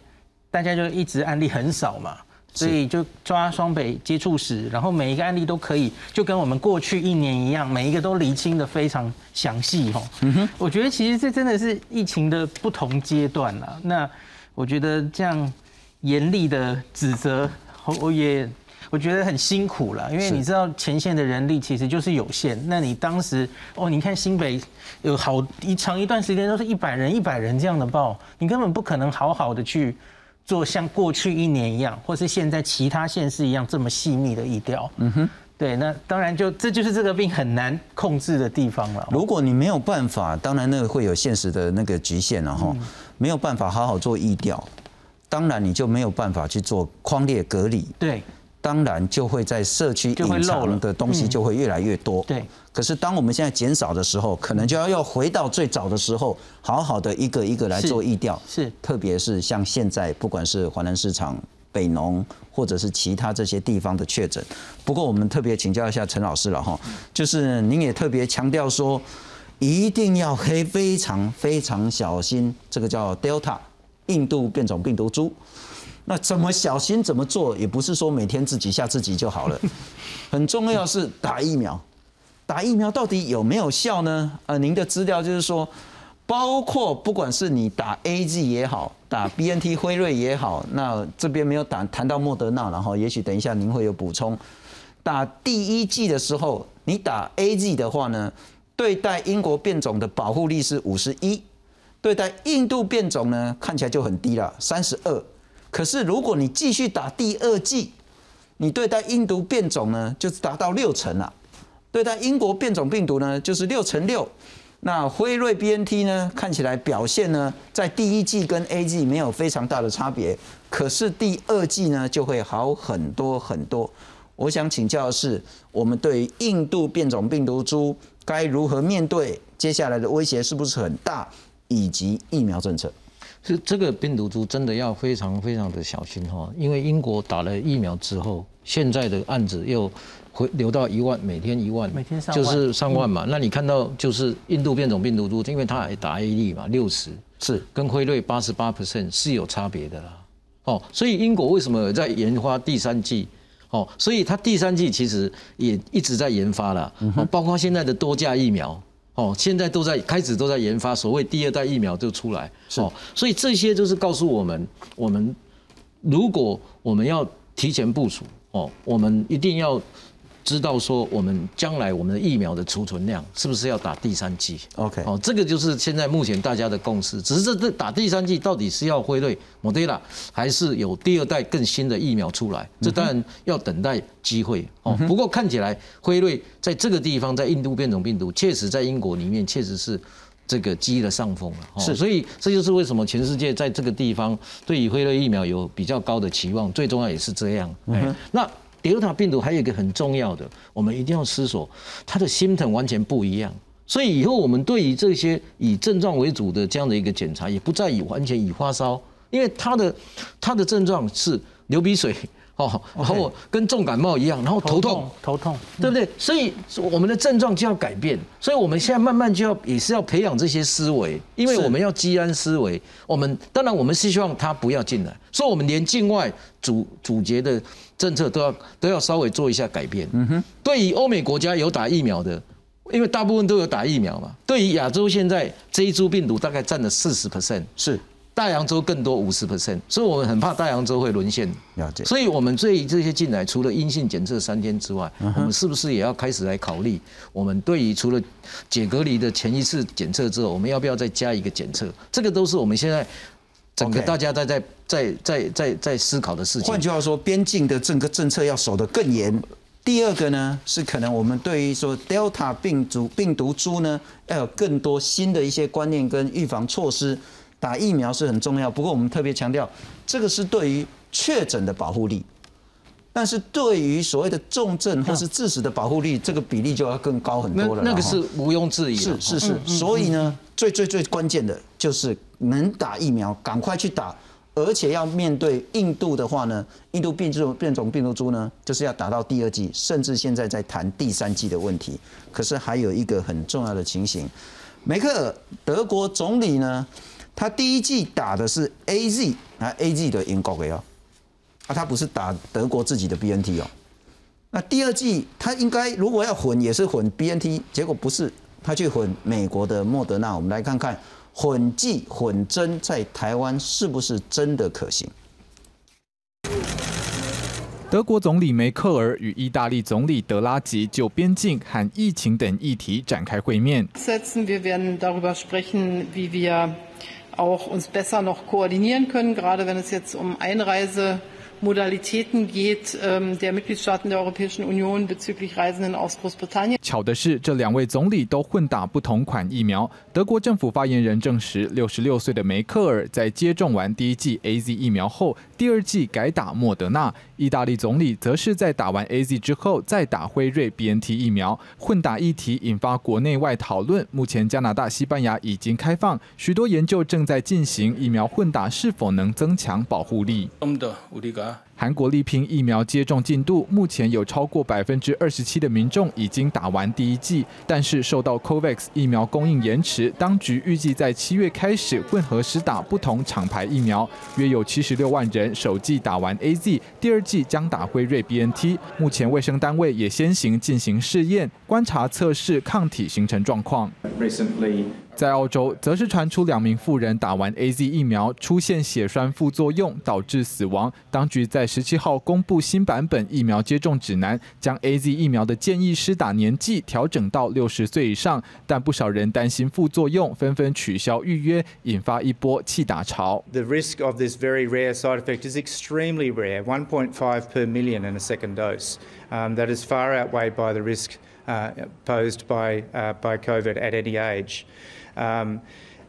大家就一直案例很少嘛。所以就抓双北接触史，然后每一个案例都可以，就跟我们过去一年一样，每一个都厘清的非常详细哦。嗯哼，我觉得其实这真的是疫情的不同阶段了。那我觉得这样严厉的指责，我也我觉得很辛苦了，因为你知道前线的人力其实就是有限。那你当时哦，你看新北有好一长一段时间都是一百人一百人这样的报，你根本不可能好好的去。做像过去一年一样，或是现在其他县市一样这么细密的疫调，嗯哼，对，那当然就这就是这个病很难控制的地方了。如果你没有办法，当然那个会有现实的那个局限了哈，没有办法好好做疫调，当然你就没有办法去做框列隔离。对。当然就会在社区隐藏的东西就会越来越多。对。可是当我们现在减少的时候，可能就要要回到最早的时候，好好的一个一个来做意调。是。特别是像现在，不管是华南市场、北农，或者是其他这些地方的确诊。不过我们特别请教一下陈老师了哈，就是您也特别强调说，一定要非非常非常小心，这个叫 Delta 印度变种病毒株。那怎么小心怎么做，也不是说每天自己吓自己就好了。很重要是打疫苗，打疫苗到底有没有效呢？呃，您的资料就是说，包括不管是你打 A G 也好，打 B N T 辉瑞也好，那这边没有打谈到莫德纳，然后也许等一下您会有补充。打第一剂的时候，你打 A G 的话呢，对待英国变种的保护力是五十一，对待印度变种呢，看起来就很低了，三十二。可是，如果你继续打第二剂，你对待印度变种呢，就达到六成了；对待英国变种病毒呢，就是六成六。那辉瑞 B N T 呢，看起来表现呢，在第一季跟 A G 没有非常大的差别，可是第二季呢，就会好很多很多。我想请教的是，我们对印度变种病毒株该如何面对？接下来的威胁是不是很大？以及疫苗政策。是这个病毒株真的要非常非常的小心哈，因为英国打了疫苗之后，现在的案子又回流到一万，每天一万，每天上就是上万嘛。那你看到就是印度变种病毒株，因为它打 A 粒嘛，六十是跟辉瑞八十八 percent 是有差别的啦。哦，所以英国为什么在研发第三季？哦，所以它第三季其实也一直在研发了，包括现在的多价疫苗。哦，现在都在开始都在研发所谓第二代疫苗就出来，哦，所以这些就是告诉我们，我们如果我们要提前部署，哦，我们一定要知道说我们将来我们的疫苗的储存量是不是要打第三剂？OK，哦，这个就是现在目前大家的共识。只是这这打第三剂到底是要辉瑞、莫德纳，还是有第二代更新的疫苗出来？这当然要等待机会哦。不过看起来辉瑞在这个地方，在印度变种病毒，确实在英国里面确实是这个积了上风了。是，所以这就是为什么全世界在这个地方对于辉瑞疫苗有比较高的期望。最重要也是这样。嗯，那。德尔塔病毒还有一个很重要的，我们一定要思索，他的心疼完全不一样，所以以后我们对于这些以症状为主的这样的一个检查，也不再以完全以发烧，因为他的他的症状是流鼻水。哦，然后跟重感冒一样，然后头痛，头痛，对不对？所以我们的症状就要改变，所以我们现在慢慢就要也是要培养这些思维，因为我们要积安思维。我们当然我们是希望他不要进来，所以我们连境外主主角的政策都要都要稍微做一下改变。嗯哼，对于欧美国家有打疫苗的，因为大部分都有打疫苗嘛。对于亚洲现在这一株病毒大概占了四十 percent，是。大洋洲更多五十 percent，所以我们很怕大洋洲会沦陷。了解。所以我们对于这些进来，除了阴性检测三天之外，我们是不是也要开始来考虑？我们对于除了解隔离的前一次检测之后，我们要不要再加一个检测？这个都是我们现在整个大家在在在在在在思考的事情。换句话说，边境的整个政策要守得更严。第二个呢，是可能我们对于说 Delta 病毒病毒株呢，要有更多新的一些观念跟预防措施。打疫苗是很重要，不过我们特别强调，这个是对于确诊的保护力，但是对于所谓的重症或是致死的保护力，这个比例就要更高很多了。那个是毋庸置疑。是是是，所以呢，最最最关键的就是能打疫苗，赶快去打，而且要面对印度的话呢，印度变种变种病毒株呢，就是要打到第二季，甚至现在在谈第三季的问题。可是还有一个很重要的情形，梅克尔德国总理呢？他第一季打的是 A Z 啊 A Z 的英国的哦，啊他不是打德国自己的 B N T 哦，那第二季他应该如果要混也是混 B N T，结果不是他去混美国的莫德纳，我们来看看混剂混针在台湾是不是真的可行？德国总理梅克尔与意大利总理德拉吉就边境和疫情等议题展开会面。Auch uns besser noch koordinieren können, gerade wenn es jetzt um Einreise Modalitäten geht der Mitgliedstaaten der Europäischen Union bezüglich Reisenden aus Großbritannien。巧的是，这两位总理都混打不同款疫苗。德国政府发言人证实，六十六岁的梅克尔在接种完第一剂 A Z 疫苗后，第二剂改打莫德纳。意大利总理则是在打完 A Z 之后再打辉瑞 B N T 疫苗。混打议题引发国内外讨论。目前加拿大、西班牙已经开放，许多研究正在进行，疫苗混打是否能增强保护力？韩国力拼疫苗接种进度，目前有超过百分之二十七的民众已经打完第一剂，但是受到 COVAX 疫苗供应延迟，当局预计在七月开始混合施打不同厂牌疫苗，约有七十六万人首剂打完 AZ，第二剂将打辉瑞 BNT。目前卫生单位也先行进行试验，观察测试抗体形成状况。在澳洲，则是传出两名妇人打完 A Z 疫苗出现血栓副作用，导致死亡。当局在十七号公布新版本疫苗接种指南，将 A Z 疫苗的建议施打年纪调整到六十岁以上。但不少人担心副作用，纷纷取消预约，引发一波弃打潮。The risk of this very rare side effect is extremely rare, 1.5 per million in a second dose. That is far outweighed by the risk posed by by COVID at any age. Um,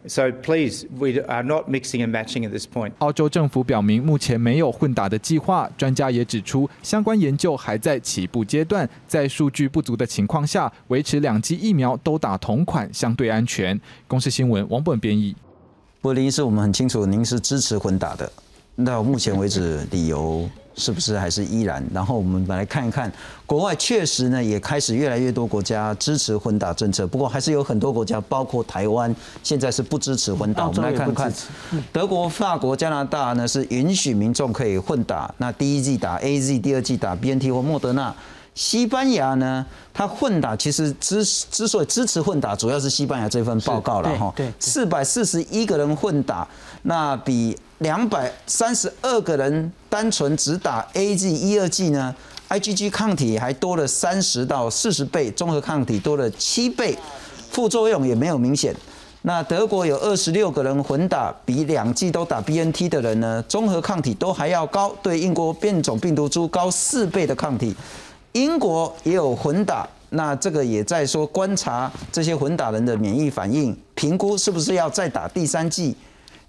so please, we are not mixing and matching at this point. 澳洲政府表明，目前没有混打的计划。专家也指出，相关研究还在起步阶段，在数据不足的情况下，维持两剂疫苗都打同款相对安全。公司新闻，王本编译。不过林医师，我们很清楚，您是支持混打的。到目前为止，理由？是不是还是依然？然后我们来看一看，国外确实呢也开始越来越多国家支持混打政策，不过还是有很多国家，包括台湾，现在是不支持混打。我们来看看，德国、法国、加拿大呢是允许民众可以混打，那第一季打 A Z，第二季打 B N T 或莫德纳。西班牙呢，它混打其实之之所以支持混打，主要是西班牙这份报告了哈，四百四十一个人混打，那比两百三十二个人单纯只打 A G 一二剂呢，IgG 抗体还多了三十到四十倍，综合抗体多了七倍，副作用也没有明显。那德国有二十六个人混打，比两剂都打 BNT 的人呢，综合抗体都还要高，对英国变种病毒株高四倍的抗体。英国也有混打，那这个也在说观察这些混打人的免疫反应，评估是不是要再打第三剂。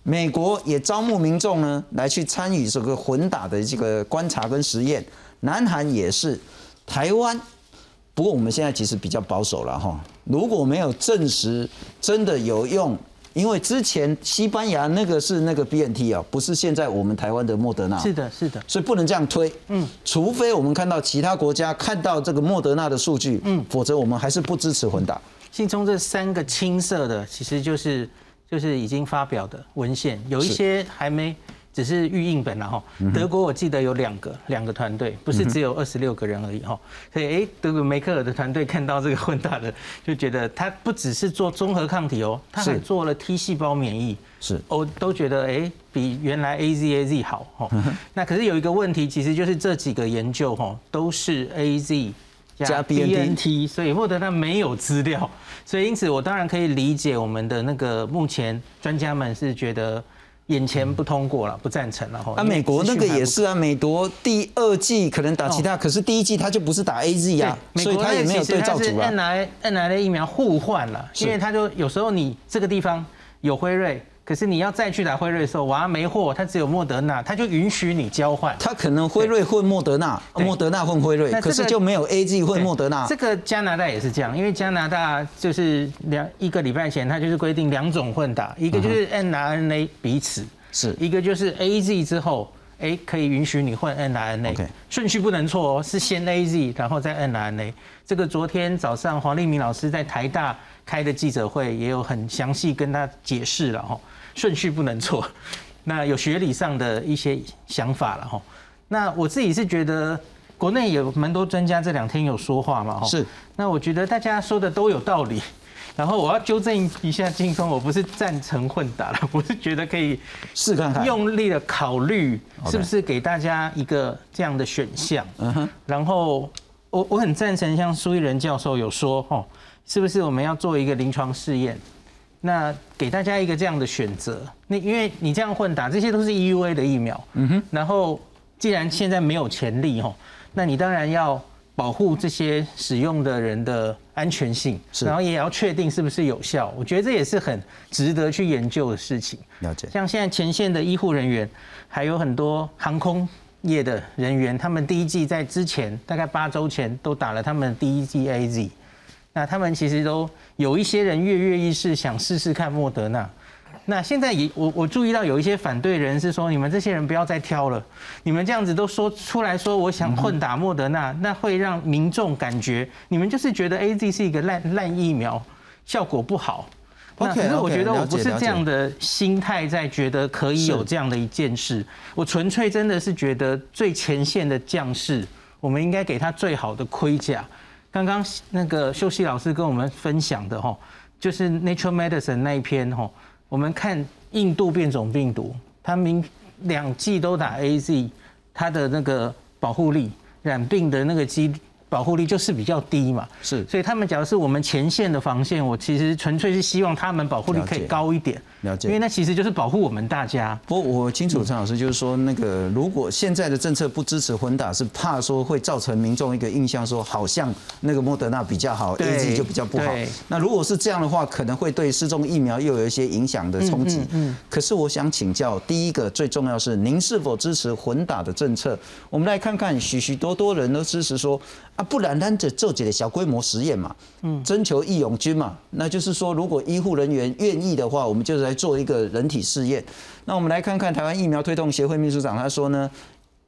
美国也招募民众呢来去参与这个混打的这个观察跟实验，南韩也是，台湾。不过我们现在其实比较保守了哈，如果没有证实真的有用，因为之前西班牙那个是那个 BNT 啊，不是现在我们台湾的莫德纳。是的，是的，所以不能这样推。嗯，除非我们看到其他国家看到这个莫德纳的数据，嗯，否则我们还是不支持混打。信中这三个青色的，其实就是就是已经发表的文献，有一些还没。只是预印本了哈，德国我记得有两个两个团队，不是只有二十六个人而已哈。所以哎，德国梅克尔的团队看到这个混大的，就觉得他不只是做综合抗体哦，他还做了 T 细胞免疫，是哦，都觉得哎比原来 A Z A Z 好哈。那可是有一个问题，其实就是这几个研究哈都是 A Z 加 B N T，所以莫德纳没有资料，所以因此我当然可以理解我们的那个目前专家们是觉得。眼前不通过了，不赞成了哈。啊，美国那个也是啊，美国第二季可能打其他，可是第一季他就不是打 A Z 啊，所以他也没有对照组啊。N I N I 的疫苗互换了，因为他就有时候你这个地方有辉瑞。可是你要再去打辉瑞的时候，哇，没货，它只有莫德纳，它就允许你交换。它可能辉瑞混莫德纳，莫德纳混辉瑞，可是就没有 A G 混莫德纳。这个加拿大也是这样，因为加拿大就是两一个礼拜前，它就是规定两种混打，一个就是 n R N A 彼此，是一个就是 A Z 之后，哎，可以允许你混 n R N A，顺序不能错哦，是先 A Z，然后再 n R N A。这个昨天早上黄立明老师在台大开的记者会也有很详细跟他解释了哈。顺序不能错，那有学理上的一些想法了哈。那我自己是觉得，国内有蛮多专家这两天有说话嘛哈。是。那我觉得大家说的都有道理。然后我要纠正一下金峰，我不是赞成混打了，我是觉得可以试看看，用力的考虑是不是给大家一个这样的选项。嗯哼。然后我我很赞成像苏一仁教授有说哈，是不是我们要做一个临床试验？那给大家一个这样的选择，那因为你这样混打，这些都是 EUA 的疫苗，嗯哼。然后既然现在没有潜力吼，那你当然要保护这些使用的人的安全性，然后也要确定是不是有效。我觉得这也是很值得去研究的事情。了解。像现在前线的医护人员，还有很多航空业的人员，他们第一季在之前大概八周前都打了他们第一季 AZ。那他们其实都有一些人跃跃欲试，想试试看莫德纳。那现在也我我注意到有一些反对人是说，你们这些人不要再挑了，你们这样子都说出来说我想混打莫德纳，那会让民众感觉你们就是觉得 A Z 是一个烂烂疫苗，效果不好。那可是我觉得我不是这样的心态在觉得可以有这样的一件事，我纯粹真的是觉得最前线的将士，我们应该给他最好的盔甲。刚刚那个秀熙老师跟我们分享的哈，就是 Nature Medicine 那一篇哈，我们看印度变种病毒，它明两剂都打 A Z，它的那个保护力染病的那个机。保护力就是比较低嘛，是，所以他们假如是我们前线的防线，我其实纯粹是希望他们保护力可以高一点，了解，因为那其实就是保护我们大家。不我清楚陈老师就是说，那个如果现在的政策不支持混打，是怕说会造成民众一个印象，说好像那个莫德纳比较好，A G 就比较不好。那如果是这样的话，可能会对失踪疫苗又有一些影响的冲击。嗯，可是我想请教，第一个最重要是您是否支持混打的政策？我们来看看，许许多多人都支持说。啊，不然咱就做几个小规模实验嘛，嗯，征求义勇军嘛，那就是说，如果医护人员愿意的话，我们就来做一个人体试验。那我们来看看台湾疫苗推动协会秘书长他说呢，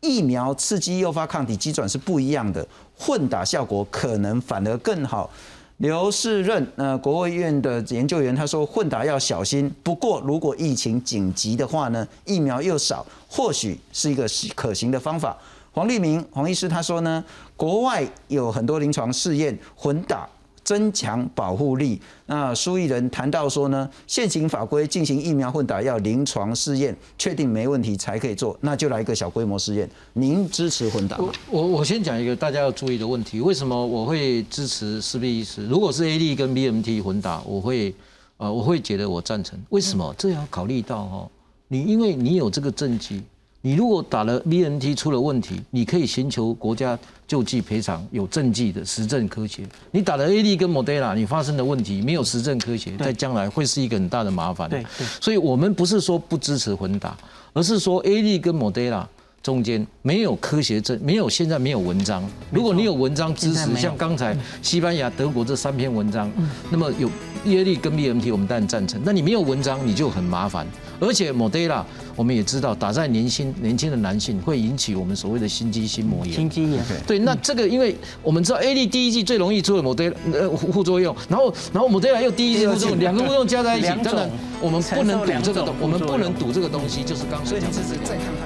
疫苗刺激诱发抗体机转是不一样的，混打效果可能反而更好。刘世任，呃，国卫院的研究员他说，混打要小心。不过，如果疫情紧急的话呢，疫苗又少，或许是一个可行的方法。黄立明黄医师他说呢，国外有很多临床试验混打增强保护力。那苏益仁谈到说呢，现行法规进行疫苗混打要临床试验，确定没问题才可以做，那就来一个小规模试验。您支持混打吗？我我先讲一个大家要注意的问题，为什么我会支持四 B 一十？如果是 A D 跟 B M T 混打，我会呃我会觉得我赞成。为什么？这要考虑到哈，你因为你有这个证据。你如果打了 BNT 出了问题，你可以寻求国家救济赔偿，有证据的实证科学。你打了 AD 跟 Moderna，你发生的问题没有实证科学，在将来会是一个很大的麻烦。对，所以我们不是说不支持混打，而是说 AD 跟 Moderna 中间没有科学证，没有现在没有文章。如果你有文章支持，像刚才西班牙、德国这三篇文章，那么有 AD 跟 BMT，我们当然赞成。那你没有文章，你就很麻烦。而且 Moderna 我们也知道，打在年轻年轻的男性会引起我们所谓的心肌心膜炎。心肌炎。对，那这个因为我们知道 A D 第一季最容易出的 Moderna 呃副作用，然后然后 Moderna 又第一季副作用，两个副作用加在一起，当然我们不能赌这个东，我们不能赌这个东西，就是刚才讲的。